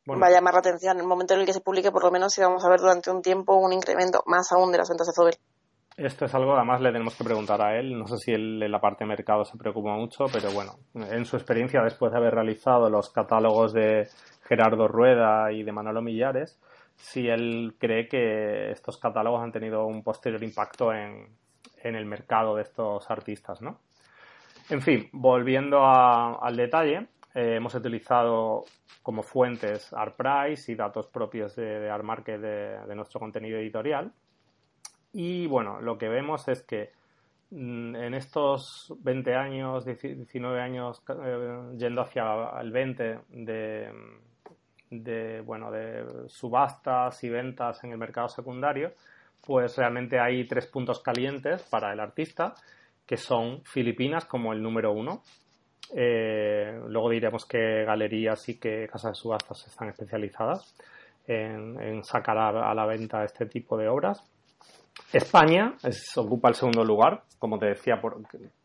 Va a llamar la atención en el momento en el que se publique, por lo menos, si vamos a ver durante un tiempo un incremento más aún de las ventas de Zobel.
Esto es algo, además le tenemos que preguntar a él. No sé si él en la parte de mercado se preocupa mucho, pero bueno, en su experiencia después de haber realizado los catálogos de Gerardo Rueda y de Manolo Millares, si él cree que estos catálogos han tenido un posterior impacto en, el mercado de estos artistas, ¿no? En fin, volviendo al detalle, eh, hemos utilizado como fuentes ArtPrice y datos propios de, ArtMarket de nuestro contenido editorial y bueno, lo que vemos es que mm, en estos 20 años, 19 años, eh, yendo hacia el 20 de, de, bueno, de subastas y ventas en el mercado secundario, pues realmente hay tres puntos calientes para el artista, que son Filipinas como el número uno. Eh, luego diremos que galerías y que casas de subastas están especializadas en, sacar a la venta este tipo de obras. España ocupa el segundo lugar, como te decía, por,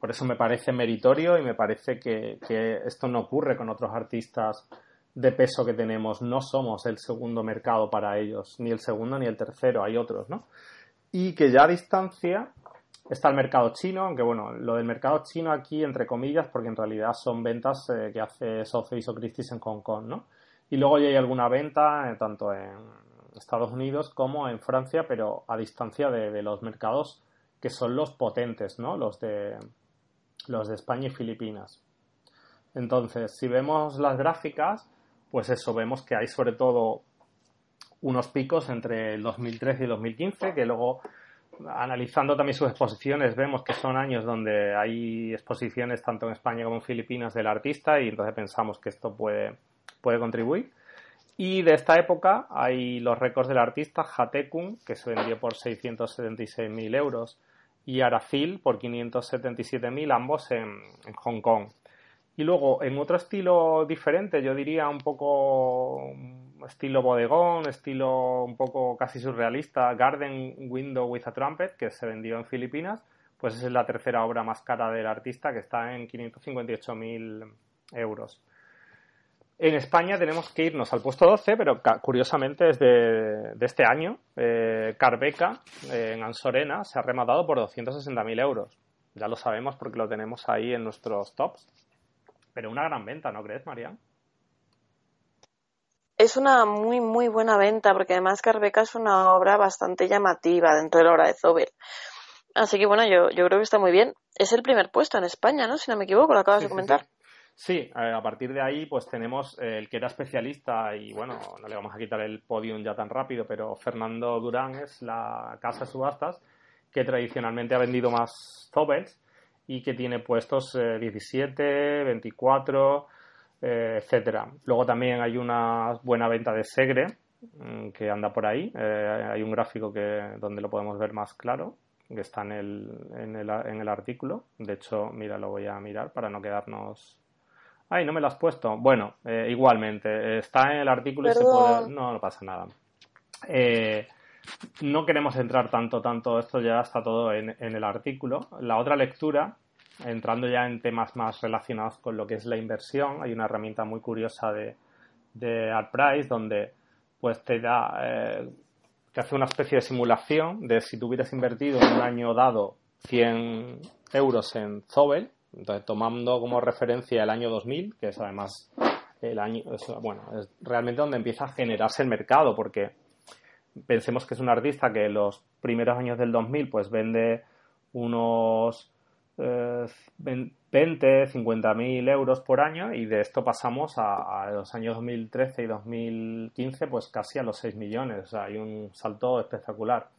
eso me parece meritorio y me parece que, esto no ocurre con otros artistas de peso que tenemos. No somos el segundo mercado para ellos, ni el segundo ni el tercero, hay otros, ¿no? Y que ya a distancia está el mercado chino, aunque bueno, lo del mercado chino aquí, entre comillas, porque en realidad son ventas eh, que hace Sotheby's o Christie's en Hong Kong, ¿no? Y luego ya hay alguna venta, eh, tanto en Estados Unidos como en Francia, pero a distancia de, los mercados que son los potentes, ¿no? Los de, los de España y Filipinas. Entonces, si vemos las gráficas, pues eso, vemos que hay sobre todo unos picos entre el 2013 y el 2015, que luego, analizando también sus exposiciones, vemos que son años donde hay exposiciones tanto en España como en Filipinas del artista y entonces pensamos que esto puede, puede contribuir. Y de esta época hay los récords del artista Hatekun, que se vendió por 676.000 euros, y Arafil por 577.000, ambos en, Hong Kong. Y luego, en otro estilo diferente, yo diría un poco estilo bodegón, estilo un poco casi surrealista, Garden Window with a Trumpet, que se vendió en Filipinas, pues es la tercera obra más cara del artista, que está en 558.000 euros. En España tenemos que irnos al puesto 12, pero curiosamente es de, este año. Eh, Carbeca eh, en Ansorena se ha rematado por 260.000 euros. Ya lo sabemos porque lo tenemos ahí en nuestros tops. Pero una gran venta, ¿no crees, María?
Es una muy, muy buena venta, porque además Carbeca es una obra bastante llamativa dentro de la obra de Zobel. Así que bueno, yo, yo creo que está muy bien. Es el primer puesto en España, ¿no? Si no me equivoco, lo acabas de comentar.
Sí, a partir de ahí pues tenemos el que era especialista y bueno, no le vamos a quitar el podium ya tan rápido, pero Fernando Durán es la casa de subastas que tradicionalmente ha vendido más Zobels y que tiene puestos 17, 24, eh, etcétera. Luego también hay una buena venta de Segre mm, que anda por ahí. Eh, hay un gráfico que donde lo podemos ver más claro que está en el, en el, en el artículo. De hecho, mira, lo voy a mirar para no quedarnos Ay, no me lo has puesto. Bueno, eh, igualmente, está en el artículo y se puede. No, no pasa nada. Eh, no queremos entrar tanto, tanto, esto ya está todo en, el artículo. La otra lectura, entrando ya en temas más relacionados con lo que es la inversión, hay una herramienta muy curiosa de, de ArtPrice donde pues te da, eh, te hace una especie de simulación de si tú hubieras invertido en un año dado 100 euros en Zobel, entonces, tomando como referencia el año 2000, que es además el año, bueno, es realmente donde empieza a generarse el mercado, porque pensemos que es un artista que los primeros años del 2000 pues vende unos 20, 50 mil euros por año y de esto pasamos a, los años 2013 y 2015 pues casi a los 6 millones, hay un salto espectacular.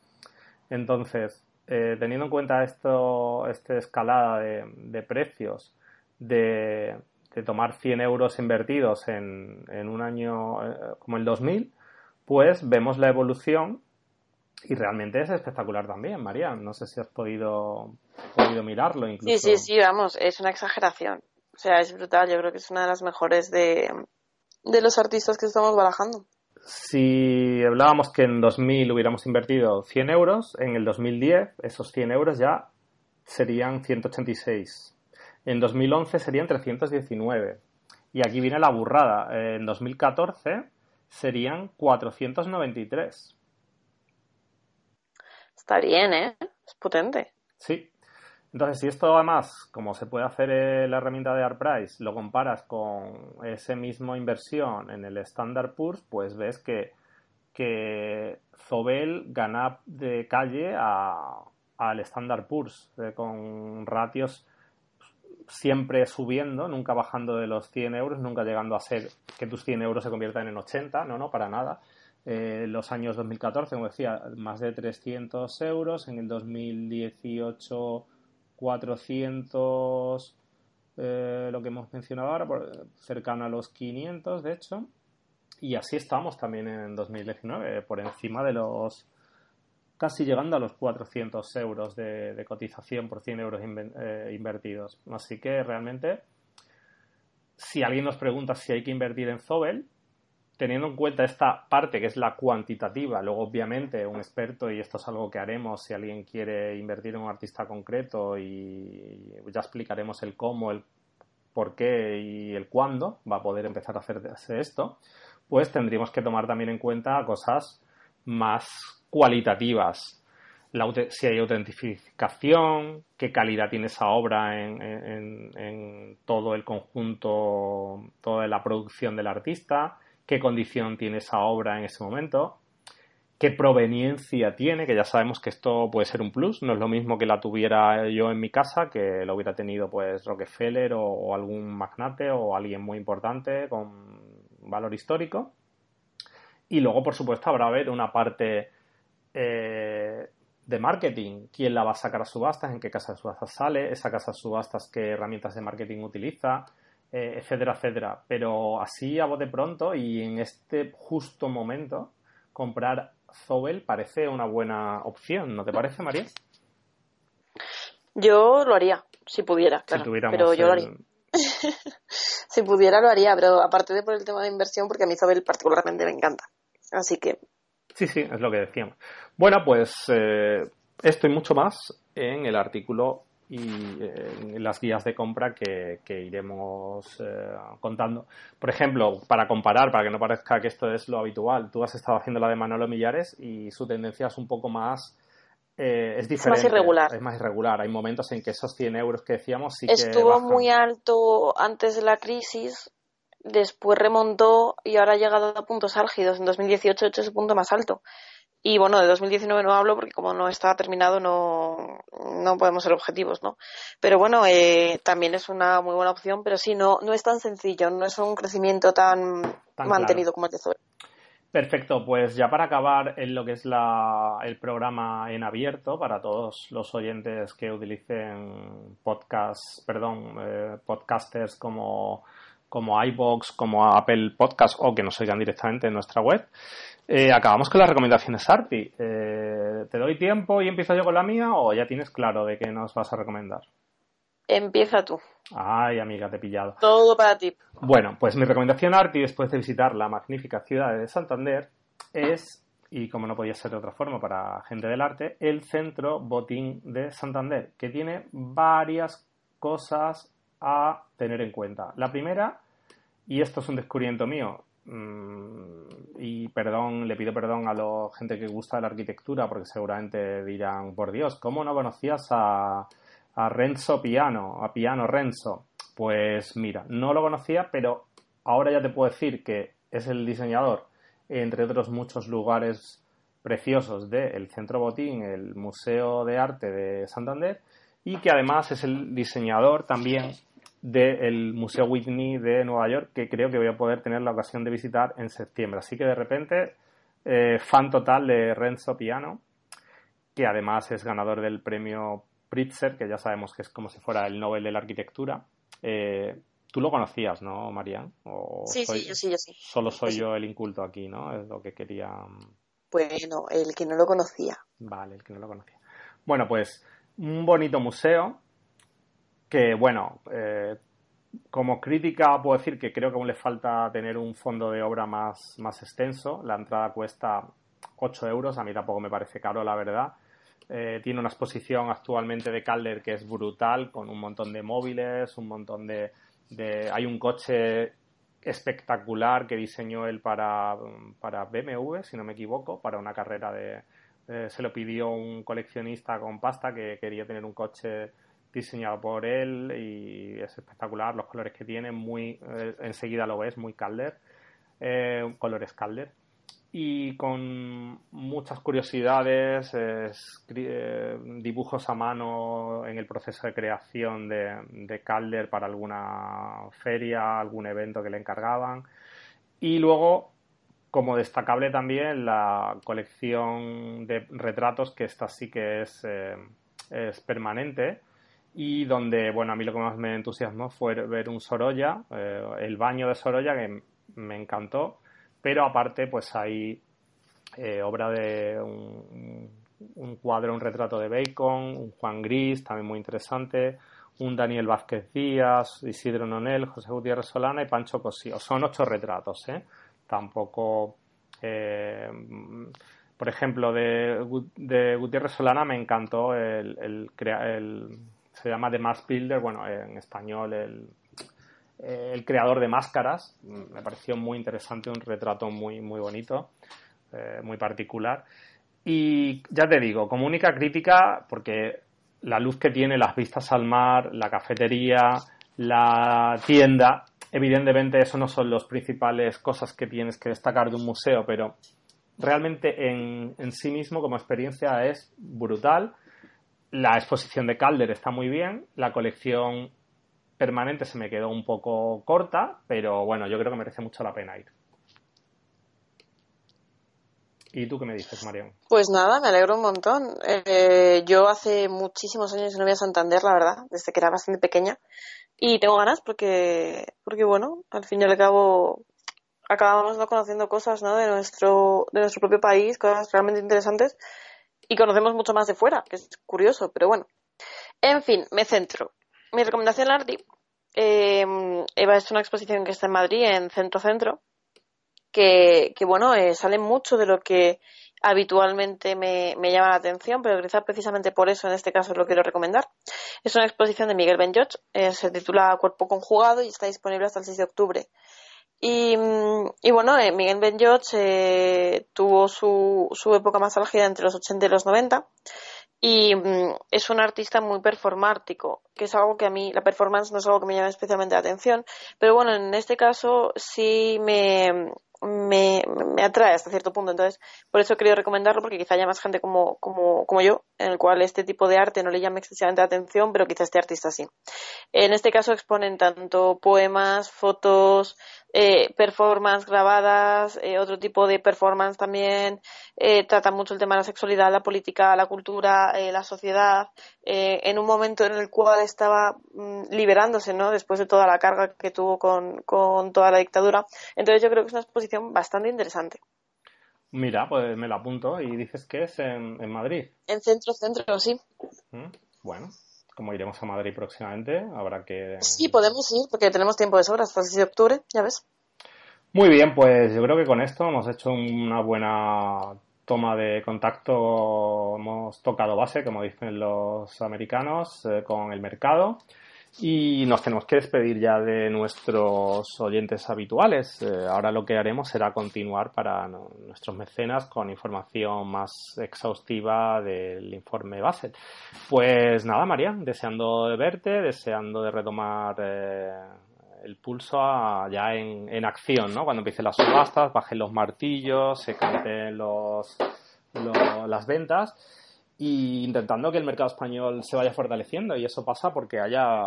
Entonces, eh, teniendo en cuenta esto, esta escalada de, precios, de, tomar 100 euros invertidos en, un año eh, como el 2000, pues vemos la evolución y realmente es espectacular también, María. No sé si has podido, podido mirarlo incluso.
Sí, sí, sí, vamos, es una exageración. O sea, es brutal. Yo creo que es una de las mejores de, de los artistas que estamos barajando
si hablábamos que en 2000 hubiéramos invertido 100 euros, en el 2010 esos 100 euros ya serían 186. En 2011 serían 319. Y aquí viene la burrada. En 2014 serían 493.
Está bien, ¿eh? Es potente.
Sí. Entonces, si esto además, como se puede hacer en la herramienta de ArtPrice, lo comparas con ese mismo inversión en el Standard Poor's, pues ves que, que Zobel gana de calle al Standard Poor's, eh, con ratios siempre subiendo, nunca bajando de los 100 euros, nunca llegando a ser que tus 100 euros se conviertan en 80, no, no, para nada. Eh, los años 2014, como decía, más de 300 euros, en el 2018 400, eh, lo que hemos mencionado ahora, cercano a los 500, de hecho. Y así estamos también en 2019, por encima de los, casi llegando a los 400 euros de, cotización por 100 euros eh, invertidos. Así que realmente, si alguien nos pregunta si hay que invertir en Zobel, teniendo en cuenta esta parte que es la cuantitativa, luego obviamente un experto, y esto es algo que haremos si alguien quiere invertir en un artista concreto y ya explicaremos el cómo, el por qué y el cuándo va a poder empezar a hacerse esto, pues tendríamos que tomar también en cuenta cosas más cualitativas. si hay autentificación, qué calidad tiene esa obra en, todo el conjunto, toda la producción del artista, qué condición tiene esa obra en ese momento, qué proveniencia tiene, que ya sabemos que esto puede ser un plus, no es lo mismo que la tuviera yo en mi casa, que lo hubiera tenido pues Rockefeller o, algún magnate o alguien muy importante con valor histórico. Y luego, por supuesto, habrá haber una parte eh, de marketing, quién la va a sacar a subastas, en qué casa de subastas sale, esa casa de subastas qué herramientas de marketing utiliza, eh, etcétera, etcétera. Pero así a de pronto y en este justo momento, comprar Zobel parece una buena opción, ¿no te parece, María?
Yo lo haría, si pudiera, claro. pero yo lo haría. si pudiera lo haría, pero aparte de por el tema de inversión, porque a mí Zobel particularmente me encanta. Así que...
Sí, sí, es lo que decíamos. Bueno, pues eh, esto y mucho más en el artículo y eh, las guías de compra que, iremos eh, contando. Por ejemplo, para comparar, para que no parezca que esto es lo habitual, tú has estado haciendo la de Manolo Millares y su tendencia es un poco más... Eh, es diferente.
Es más irregular.
Es más irregular. Hay momentos en que esos 100 euros que decíamos sí
Estuvo
que
muy alto antes de la crisis después remontó y ahora ha llegado a puntos álgidos. En 2018 ha hecho su punto más alto. Y bueno, de 2019 no hablo porque como no está terminado no, no podemos ser objetivos, ¿no? Pero bueno, eh, también es una muy buena opción, pero sí, no, no es tan sencillo, no es un crecimiento tan, mantenido como el de Zoe.
Perfecto, pues ya para acabar en lo que es la, el programa en abierto para todos los oyentes que utilicen podcast, perdón, eh, podcasters como, como iBox, como Apple Podcast o que nos oigan directamente en nuestra web. Eh, acabamos con las recomendaciones Arti. Eh, ¿Te doy tiempo y empiezo yo con la mía o ya tienes claro de qué nos vas a recomendar?
Empieza tú.
Ay, amiga, te he pillado.
Todo para ti.
Bueno, pues mi recomendación Arti después de visitar la magnífica ciudad de Santander es, y como no podía ser de otra forma para gente del arte, el Centro Botín de Santander, que tiene varias cosas a tener en cuenta. La primera, y esto es un descubrimiento mío, y perdón, le pido perdón a la gente que gusta de la arquitectura, porque seguramente dirán, por Dios, ¿cómo no conocías a a Renzo Piano, a Piano Renzo. Pues mira, no lo conocía, pero ahora ya te puedo decir que es el diseñador, entre otros muchos lugares preciosos del Centro Botín, el Museo de Arte de Santander, y que además es el diseñador también del Museo Whitney de Nueva York, que creo que voy a poder tener la ocasión de visitar en septiembre. Así que de repente, eh, fan total de Renzo Piano, que además es ganador del premio Pritzker, que ya sabemos que es como si fuera el Nobel de la Arquitectura. Eh, Tú lo conocías, ¿no, Marian?
sí, sí, yo sí, yo sí.
Solo soy yo el inculto aquí, ¿no? Es lo que quería.
Bueno, el que no lo conocía.
Vale, el que no lo conocía. Bueno, pues un bonito museo que, bueno, eh, como crítica puedo decir que creo que aún le falta tener un fondo de obra más, más extenso. La entrada cuesta 8 euros, a mí tampoco me parece caro, la verdad. Eh, tiene una exposición actualmente de Calder que es brutal, con un montón de móviles, un montón de, Hay un coche espectacular que diseñó él para, para BMW, si no me equivoco, para una carrera de... Eh, se lo pidió un coleccionista con pasta que quería tener un coche diseñado por él y es espectacular. Los colores que tiene, muy eh, enseguida lo ves, muy Calder, colores Calder. Y con muchas curiosidades, eh, dibujos a mano en el proceso de creación de, Calder para alguna feria, algún evento que le encargaban. Y luego, como destacable también, la colección de retratos, que esta sí que es, eh, es permanente y donde, bueno, a mí lo que más me entusiasmó fue ver un Sorolla, eh, el baño de Sorolla, que me encantó pero aparte pues hay eh, obra de un, cuadro, un retrato de Bacon, un Juan Gris, también muy interesante, un Daniel Vázquez Díaz, Isidro Nonel, José Gutiérrez Solana y Pancho Cosío. Son ocho retratos, ¿eh? Tampoco... Eh, por ejemplo, de, Gutiérrez Solana me encantó el, el, se llama The Mask Builder, bueno, en español el el creador de máscaras. Me pareció muy interesante, un retrato muy, muy bonito, eh, muy particular. Y ya te digo, como única crítica, porque la luz que tiene, las vistas al mar, la cafetería, la tienda, evidentemente eso no son las principales cosas que tienes que destacar de un museo, pero realmente en, en sí mismo como experiencia es brutal. La exposición de Calder está muy bien, la colección permanente se me quedó un poco corta, pero bueno, yo creo que merece mucho la pena ir. ¿Y tú qué me dices, Marian?
Pues nada, me alegro un montón. Eh, yo hace muchísimos años no voy a Santander, la verdad, desde que era bastante pequeña. Y tengo ganas porque, porque bueno, al fin y al cabo acabamos ¿no? conociendo cosas ¿no? de, nuestro, de nuestro propio país, cosas realmente interesantes. Y conocemos mucho más de fuera, que es curioso, pero bueno. En fin, me centro mi recomendación, Ardi, eh, Eva es una exposición que está en Madrid, en Centro Centro, que, que bueno, eh, sale mucho de lo que habitualmente me, llama la atención, pero quizás precisamente por eso en este caso lo quiero recomendar. Es una exposición de Miguel Ben eh, se titula Cuerpo Conjugado y está disponible hasta el 6 de octubre. Y, y bueno, eh, Miguel Ben tuvo su, su época más álgida entre los 80 y los 90 y mm, es un artista muy performático, que es algo que a mí, la performance no es algo que me llame especialmente la atención, pero bueno, en este caso sí me, me, me, atrae hasta cierto punto. Entonces, por eso quería recomendarlo, porque quizá haya más gente como, como, como yo, en el cual este tipo de arte no le llame excesivamente la atención, pero quizá este artista sí. En este caso exponen tanto poemas, fotos, eh, performance grabadas, eh, otro tipo de performance también, eh, trata mucho el tema de la sexualidad, la política, la cultura, eh, la sociedad, eh, en un momento en el cual estaba mm, liberándose, ¿no? Después de toda la carga que tuvo con, con toda la dictadura. Entonces yo creo que es una exposición bastante interesante.
Mira, pues me la apunto y dices que es en, en Madrid.
En centro, centro, sí.
Mm, Bueno, como iremos a Madrid próximamente, habrá que...
Sí, podemos ir, porque tenemos tiempo de sobra hasta el 6 de octubre, ya ves.
Muy bien, pues yo creo que con esto hemos hecho una buena toma de contacto, hemos tocado base, como dicen los americanos, eh, con el mercado. Y nos tenemos que despedir ya de nuestros oyentes habituales. Eh, ahora lo que haremos será continuar para nuestros mecenas con información más exhaustiva del informe Basel. Pues nada, María, deseando de verte, deseando de retomar eh, el pulso ya en, en acción, ¿no? Cuando empiecen las subastas, bajen los martillos, se canten los, lo- las ventas y intentando que el mercado español se vaya fortaleciendo y eso pasa porque haya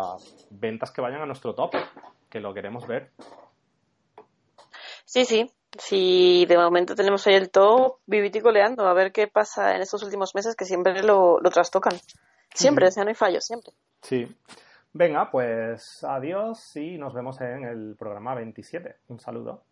ventas que vayan a nuestro top, que lo queremos ver.
Sí, sí. Sí, de momento tenemos ahí el top vivito y coleando. A ver qué pasa en estos últimos meses que siempre lo, lo trastocan. Siempre, o sea, no hay fallo, siempre.
Sí. Venga, pues adiós y nos vemos en el programa 27. Un saludo.